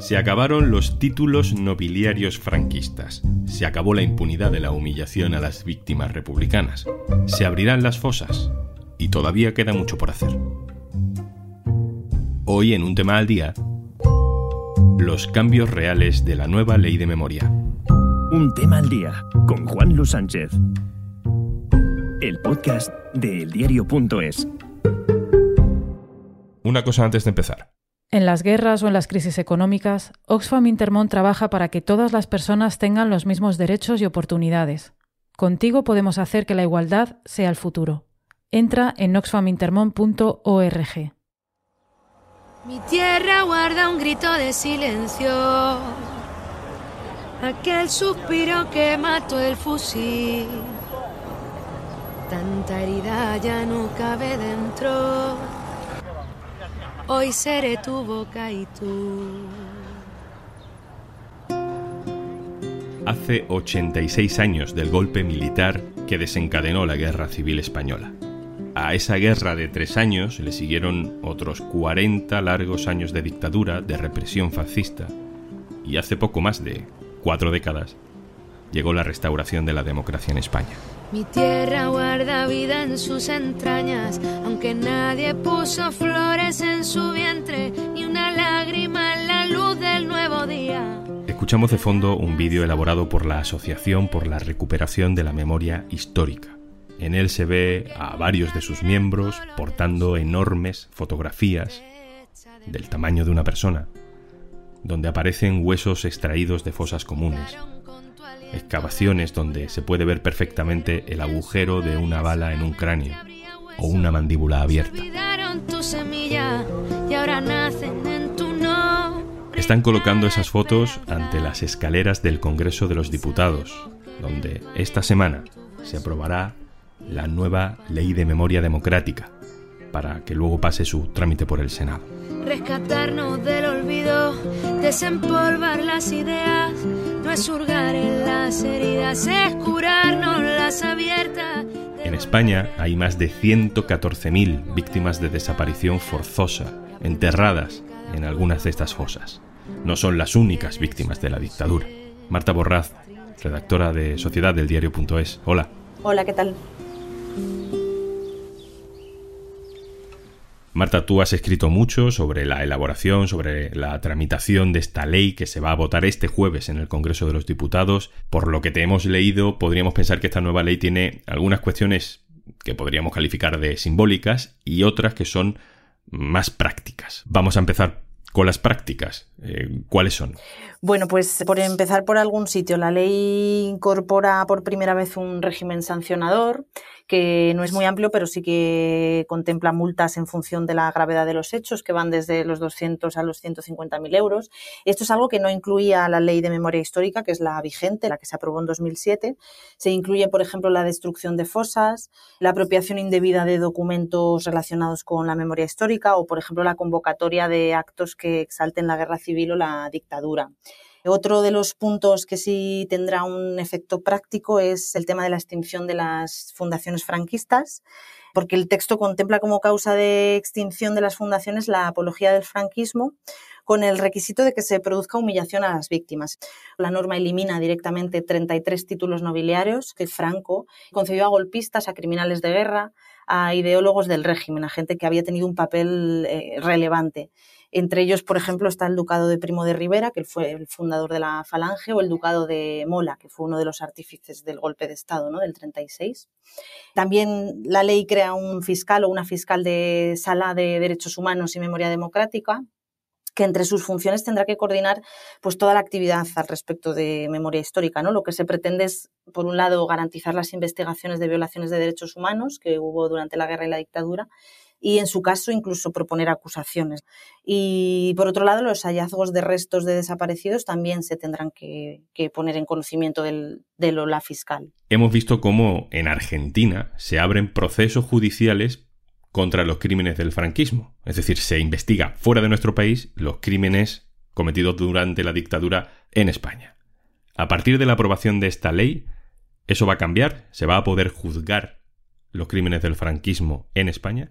Se acabaron los títulos nobiliarios franquistas. Se acabó la impunidad de la humillación a las víctimas republicanas. Se abrirán las fosas. Y todavía queda mucho por hacer. Hoy en un tema al día, los cambios reales de la nueva ley de memoria. Un tema al día con Juan Luis Sánchez. El podcast de eldiario.es. Una cosa antes de empezar. En las guerras o en las crisis económicas, Oxfam Intermón trabaja para que todas las personas tengan los mismos derechos y oportunidades. Contigo podemos hacer que la igualdad sea el futuro. Entra en oxfamintermon.org. Mi tierra guarda un grito de silencio, aquel suspiro que mató el fusil. Tanta herida ya no cabe dentro Hoy seré tu boca y tú. Hace 86 años del golpe militar que desencadenó la Guerra Civil Española. A esa guerra de tres años le siguieron otros 40 largos años de dictadura, de represión fascista, y hace poco más de cuatro décadas llegó la restauración de la democracia en España. Mi tierra guarda vida en sus entrañas, aunque nadie puso flores en su vientre, ni una lágrima en la luz del nuevo día. Escuchamos de fondo un vídeo elaborado por la Asociación por la Recuperación de la Memoria Histórica. En él se ve a varios de sus miembros portando enormes fotografías del tamaño de una persona, donde aparecen huesos extraídos de fosas comunes, excavaciones donde se puede ver perfectamente el agujero de una bala en un cráneo o una mandíbula abierta. Están colocando esas fotos ante las escaleras del Congreso de los Diputados, donde esta semana se aprobará la nueva Ley de Memoria Democrática, para que luego pase su trámite por el Senado. Rescatarnos del olvido, desempolvar las ideas, no es hurgar en las heridas, es curarnos las abiertas. En España hay más de 114.000 víctimas de desaparición forzosa, enterradas en algunas de estas fosas. No son las únicas víctimas de la dictadura. Marta Borraz, redactora de Sociedad del Diario.es. Hola. Hola, ¿qué tal? Marta, tú has escrito mucho sobre la elaboración, sobre la tramitación de esta ley que se va a votar este jueves en el Congreso de los Diputados. Por lo que te hemos leído, podríamos pensar que esta nueva ley tiene algunas cuestiones que podríamos calificar de simbólicas y otras que son más prácticas. Vamos a empezar con las prácticas. Eh, ¿Cuáles son? Bueno, pues por empezar por algún sitio, la ley incorpora por primera vez un régimen sancionador que no es muy amplio, pero sí que contempla multas en función de la gravedad de los hechos, que van desde los 200 a los 150.000 euros. Esto es algo que no incluía la ley de memoria histórica, que es la vigente, la que se aprobó en 2007. Se incluye, por ejemplo, la destrucción de fosas, la apropiación indebida de documentos relacionados con la memoria histórica o, por ejemplo, la convocatoria de actos que exalten la guerra civil o la dictadura. Otro de los puntos que sí tendrá un efecto práctico es el tema de la extinción de las fundaciones franquistas, porque el texto contempla como causa de extinción de las fundaciones la apología del franquismo con el requisito de que se produzca humillación a las víctimas. La norma elimina directamente 33 títulos nobiliarios que Franco concedió a golpistas, a criminales de guerra, a ideólogos del régimen, a gente que había tenido un papel eh, relevante. Entre ellos, por ejemplo, está el Ducado de Primo de Rivera, que fue el fundador de la Falange, o el Ducado de Mola, que fue uno de los artífices del golpe de Estado ¿no? del 36. También la ley crea un fiscal o una fiscal de sala de derechos humanos y memoria democrática, que entre sus funciones tendrá que coordinar pues toda la actividad al respecto de memoria histórica, ¿no? Lo que se pretende es, por un lado, garantizar las investigaciones de violaciones de derechos humanos que hubo durante la guerra y la dictadura y en su caso incluso proponer acusaciones. Y por otro lado, los hallazgos de restos de desaparecidos también se tendrán que, poner en conocimiento del, de la fiscal. Hemos visto cómo en Argentina se abren procesos judiciales contra los crímenes del franquismo. Es decir, se investiga fuera de nuestro país los crímenes cometidos durante la dictadura en España. A partir de la aprobación de esta ley, eso va a cambiar, se va a poder juzgar los crímenes del franquismo en España?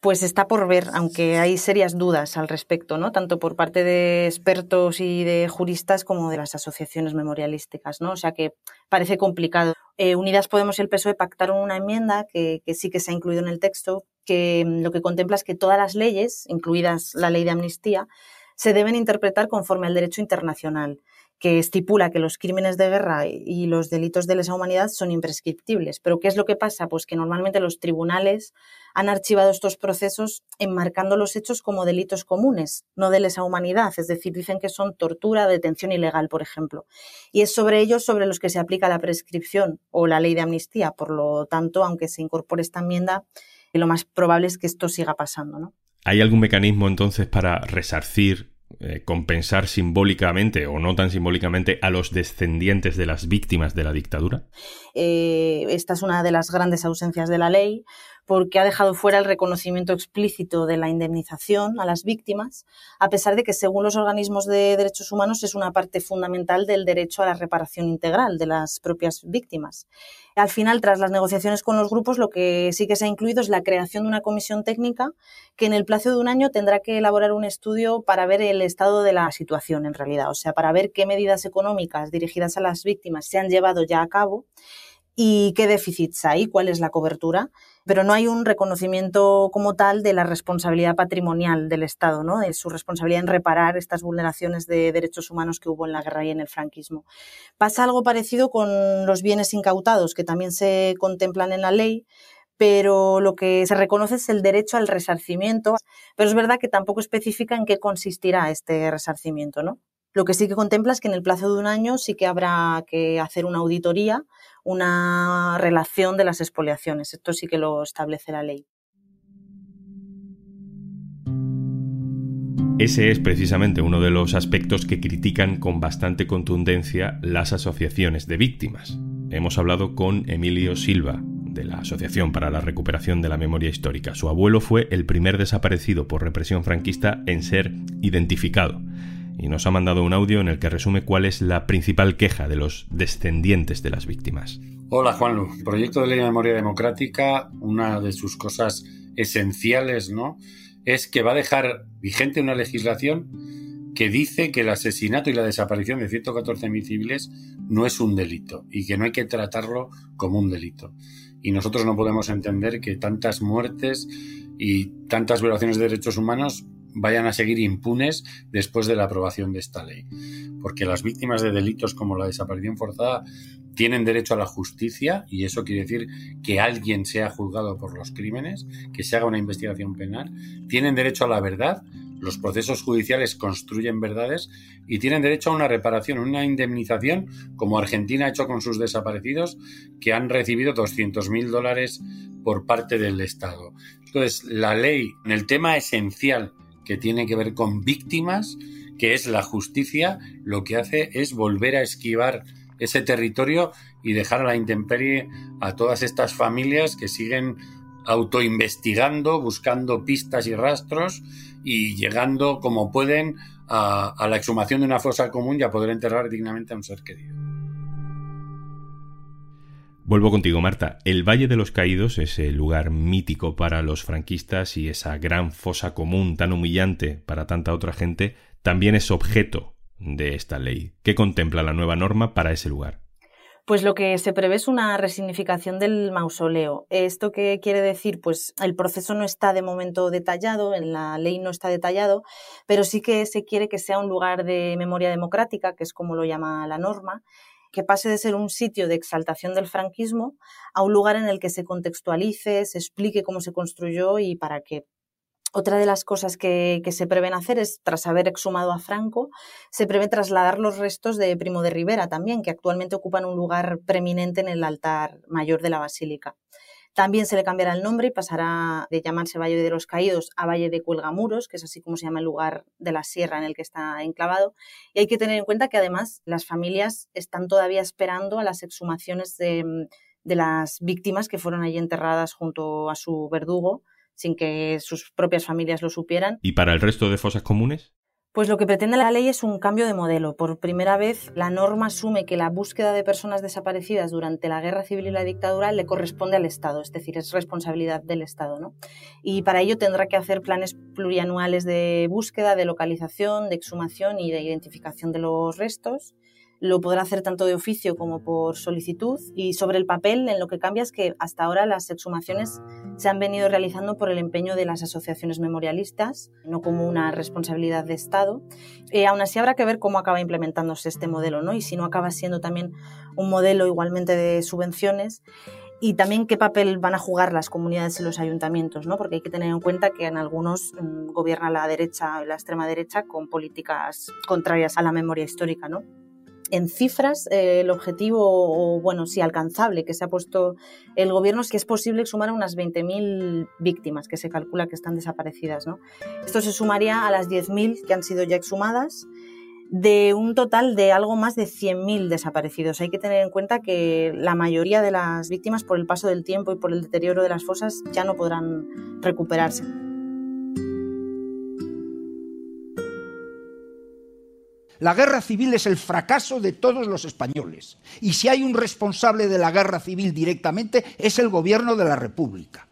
Pues está por ver, aunque hay serias dudas al respecto, ¿no? Tanto por parte de expertos y de juristas como de las asociaciones memorialísticas, ¿no? O sea que parece complicado. Eh, Unidas Podemos y el PSOE pactaron una enmienda que, que sí que se ha incluido en el texto, que mm, lo que contempla es que todas las leyes, incluidas la ley de amnistía, se deben interpretar conforme al derecho internacional que estipula que los crímenes de guerra y los delitos de lesa humanidad son imprescriptibles. Pero ¿qué es lo que pasa? Pues que normalmente los tribunales han archivado estos procesos enmarcando los hechos como delitos comunes, no de lesa humanidad, es decir, dicen que son tortura, detención ilegal, por ejemplo. Y es sobre ellos sobre los que se aplica la prescripción o la ley de amnistía. Por lo tanto, aunque se incorpore esta enmienda, lo más probable es que esto siga pasando, ¿no? ¿Hay algún mecanismo entonces para resarcir eh, compensar simbólicamente o no tan simbólicamente a los descendientes de las víctimas de la dictadura? Eh, esta es una de las grandes ausencias de la ley porque ha dejado fuera el reconocimiento explícito de la indemnización a las víctimas, a pesar de que, según los organismos de derechos humanos, es una parte fundamental del derecho a la reparación integral de las propias víctimas. Al final, tras las negociaciones con los grupos, lo que sí que se ha incluido es la creación de una comisión técnica que en el plazo de un año tendrá que elaborar un estudio para ver el estado de la situación en realidad, o sea, para ver qué medidas económicas dirigidas a las víctimas se han llevado ya a cabo y qué déficits hay, cuál es la cobertura, pero no hay un reconocimiento como tal de la responsabilidad patrimonial del Estado, ¿no? de su responsabilidad en reparar estas vulneraciones de derechos humanos que hubo en la guerra y en el franquismo. Pasa algo parecido con los bienes incautados, que también se contemplan en la ley, pero lo que se reconoce es el derecho al resarcimiento, pero es verdad que tampoco especifica en qué consistirá este resarcimiento, ¿no? Lo que sí que contempla es que en el plazo de un año sí que habrá que hacer una auditoría, una relación de las expoliaciones. Esto sí que lo establece la ley. Ese es precisamente uno de los aspectos que critican con bastante contundencia las asociaciones de víctimas. Hemos hablado con Emilio Silva, de la Asociación para la Recuperación de la Memoria Histórica. Su abuelo fue el primer desaparecido por represión franquista en ser identificado y nos ha mandado un audio en el que resume cuál es la principal queja de los descendientes de las víctimas. Hola Juanlu, proyecto de ley de memoria democrática, una de sus cosas esenciales, ¿no? Es que va a dejar vigente una legislación que dice que el asesinato y la desaparición de 114.000 civiles no es un delito y que no hay que tratarlo como un delito. Y nosotros no podemos entender que tantas muertes y tantas violaciones de derechos humanos vayan a seguir impunes después de la aprobación de esta ley. Porque las víctimas de delitos como la desaparición forzada tienen derecho a la justicia y eso quiere decir que alguien sea juzgado por los crímenes, que se haga una investigación penal, tienen derecho a la verdad, los procesos judiciales construyen verdades y tienen derecho a una reparación, una indemnización, como Argentina ha hecho con sus desaparecidos, que han recibido 200.000 dólares por parte del Estado. Entonces, la ley, en el tema esencial que tiene que ver con víctimas, que es la justicia, lo que hace es volver a esquivar ese territorio y dejar a la intemperie a todas estas familias que siguen autoinvestigando, buscando pistas y rastros y llegando como pueden a, a, la exhumación de una fosa común y a poder enterrar dignamente a un ser querido. Vuelvo contigo, Marta. El Valle de los Caídos, ese lugar mítico para los franquistas y esa gran fosa común tan humillante para tanta otra gente, también es objeto de esta ley. ¿Qué contempla la nueva norma para ese lugar? Pues lo que se prevé es una resignificación del mausoleo. ¿Esto qué quiere decir? Pues el proceso no está de momento detallado, en la ley no está detallado, pero sí que se quiere que sea un lugar de memoria democrática, que es como lo llama la norma, que pase de ser un sitio de exaltación del franquismo a un lugar en el que se contextualice, se explique cómo se construyó y para qué. Otra de las cosas que, se prevén hacer es, tras haber exhumado a Franco, se prevé trasladar los restos de Primo de Rivera también, que actualmente ocupan un lugar preeminente en el altar mayor de la basílica. También se le cambiará el nombre y pasará de llamarse Valle de los Caídos a Valle de Cuelgamuros, que es así como se llama el lugar de la sierra en el que está enclavado. Y hay que tener en cuenta que además las familias están todavía esperando a las exhumaciones de, las víctimas que fueron allí enterradas junto a su verdugo sin que sus propias familias lo supieran. ¿Y para el resto de fosas comunes? Pues lo que pretende la ley es un cambio de modelo. Por primera vez, la norma asume que la búsqueda de personas desaparecidas durante la guerra civil y la dictadura le corresponde al Estado, es decir, es responsabilidad del Estado. ¿no? Y para ello tendrá que hacer planes plurianuales de búsqueda, de localización, de exhumación y de identificación de los restos lo podrá hacer tanto de oficio como por solicitud y sobre el papel en lo que cambia es que hasta ahora las exhumaciones se han venido realizando por el empeño de las asociaciones memorialistas, no como una responsabilidad de Estado. Eh, aún así habrá que ver cómo acaba implementándose este modelo ¿no? y si no acaba siendo también un modelo igualmente de subvenciones y también qué papel van a jugar las comunidades y los ayuntamientos, ¿no? porque hay que tener en cuenta que en algunos mm, gobierna la derecha la extrema derecha con políticas contrarias a la memoria histórica. ¿no? En cifras, eh, el objetivo, o bueno, sí, alcanzable que se ha puesto el gobierno es que es posible sumar unas 20.000 víctimas que se calcula que están desaparecidas. ¿no? Esto se sumaría a las 10.000 que han sido ya exhumadas de un total de algo más de 100.000 desaparecidos. Hay que tener en cuenta que la mayoría de las víctimas, por el paso del tiempo y por el deterioro de las fosas, ya no podrán recuperarse. La guerra civil es el fracaso de todos los españoles. Y si hay un responsable de la guerra civil directamente, es el gobierno de la República.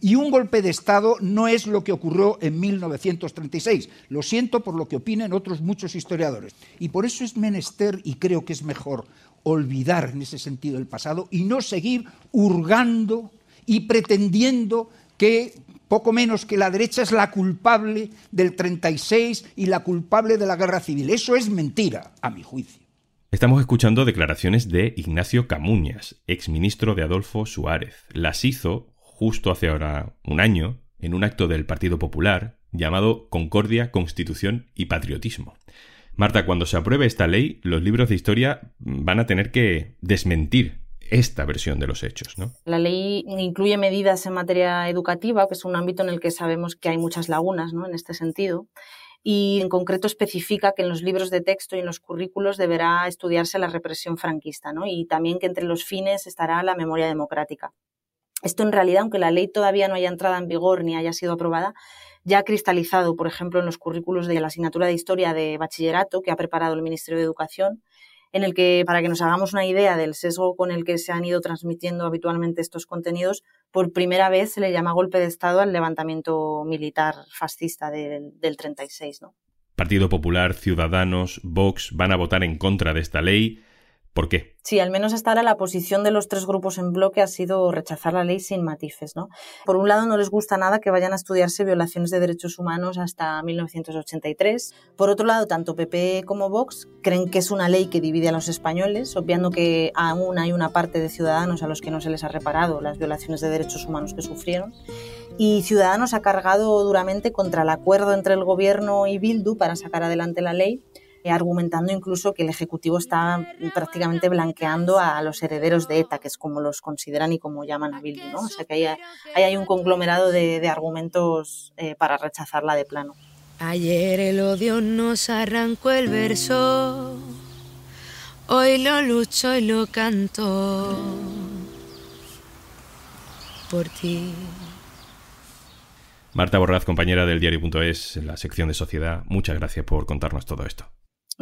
Y un golpe de Estado no es lo que ocurrió en 1936. Lo siento por lo que opinen otros muchos historiadores. Y por eso es menester, y creo que es mejor, olvidar en ese sentido el pasado y no seguir hurgando y pretendiendo que poco menos que la derecha es la culpable del 36 y la culpable de la guerra civil. Eso es mentira, a mi juicio. Estamos escuchando declaraciones de Ignacio Camuñas, exministro de Adolfo Suárez. Las hizo justo hace ahora un año en un acto del Partido Popular llamado Concordia, Constitución y Patriotismo. Marta, cuando se apruebe esta ley, los libros de historia van a tener que desmentir esta versión de los hechos. ¿no? La ley incluye medidas en materia educativa, que es un ámbito en el que sabemos que hay muchas lagunas ¿no? en este sentido y en concreto especifica que en los libros de texto y en los currículos deberá estudiarse la represión franquista ¿no? y también que entre los fines estará la memoria democrática. Esto en realidad, aunque la ley todavía no haya entrado en vigor ni haya sido aprobada, ya ha cristalizado, por ejemplo, en los currículos de la asignatura de historia de bachillerato que ha preparado el Ministerio de Educación en el que, para que nos hagamos una idea del sesgo con el que se han ido transmitiendo habitualmente estos contenidos, por primera vez se le llama golpe de Estado al levantamiento militar fascista del, del 36. ¿no? Partido Popular, Ciudadanos, Vox van a votar en contra de esta ley. ¿Por qué? Sí, al menos hasta ahora la posición de los tres grupos en bloque ha sido rechazar la ley sin matices. ¿no? Por un lado, no les gusta nada que vayan a estudiarse violaciones de derechos humanos hasta 1983. Por otro lado, tanto PP como Vox creen que es una ley que divide a los españoles, obviando que aún hay una parte de ciudadanos a los que no se les ha reparado las violaciones de derechos humanos que sufrieron. Y Ciudadanos ha cargado duramente contra el acuerdo entre el gobierno y Bildu para sacar adelante la ley argumentando incluso que el Ejecutivo está prácticamente blanqueando a los herederos de ETA, que es como los consideran y como llaman a Bildu. ¿no? O sea que ahí hay, un conglomerado de, argumentos eh, para rechazarla de plano. Ayer el odio nos arrancó el verso, hoy lo lucho y lo canto por ti. Marta Borraz, compañera del diario.es en la sección de sociedad, muchas gracias por contarnos todo esto.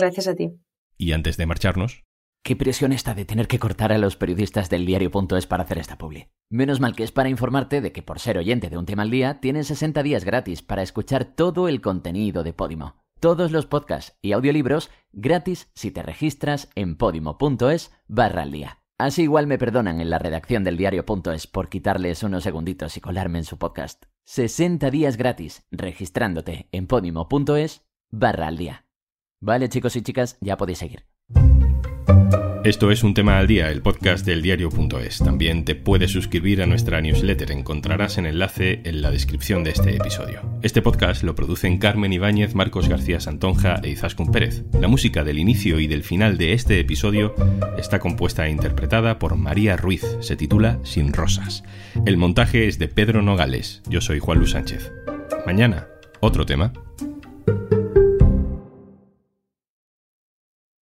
Gracias a ti. Y antes de marcharnos... Qué presión está de tener que cortar a los periodistas del diario.es para hacer esta publi. Menos mal que es para informarte de que por ser oyente de un tema al día, tienes 60 días gratis para escuchar todo el contenido de Podimo. Todos los podcasts y audiolibros gratis si te registras en podimo.es barra al día. Así igual me perdonan en la redacción del diario.es por quitarles unos segunditos y colarme en su podcast. 60 días gratis registrándote en podimo.es barra al día. Vale, chicos y chicas, ya podéis seguir. Esto es Un Tema al Día, el podcast del diario.es. También te puedes suscribir a nuestra newsletter. Encontrarás el enlace en la descripción de este episodio. Este podcast lo producen Carmen Ibáñez, Marcos García Santonja e Izaskun Pérez. La música del inicio y del final de este episodio está compuesta e interpretada por María Ruiz. Se titula Sin Rosas. El montaje es de Pedro Nogales. Yo soy Juan Luis Sánchez. Mañana, otro tema.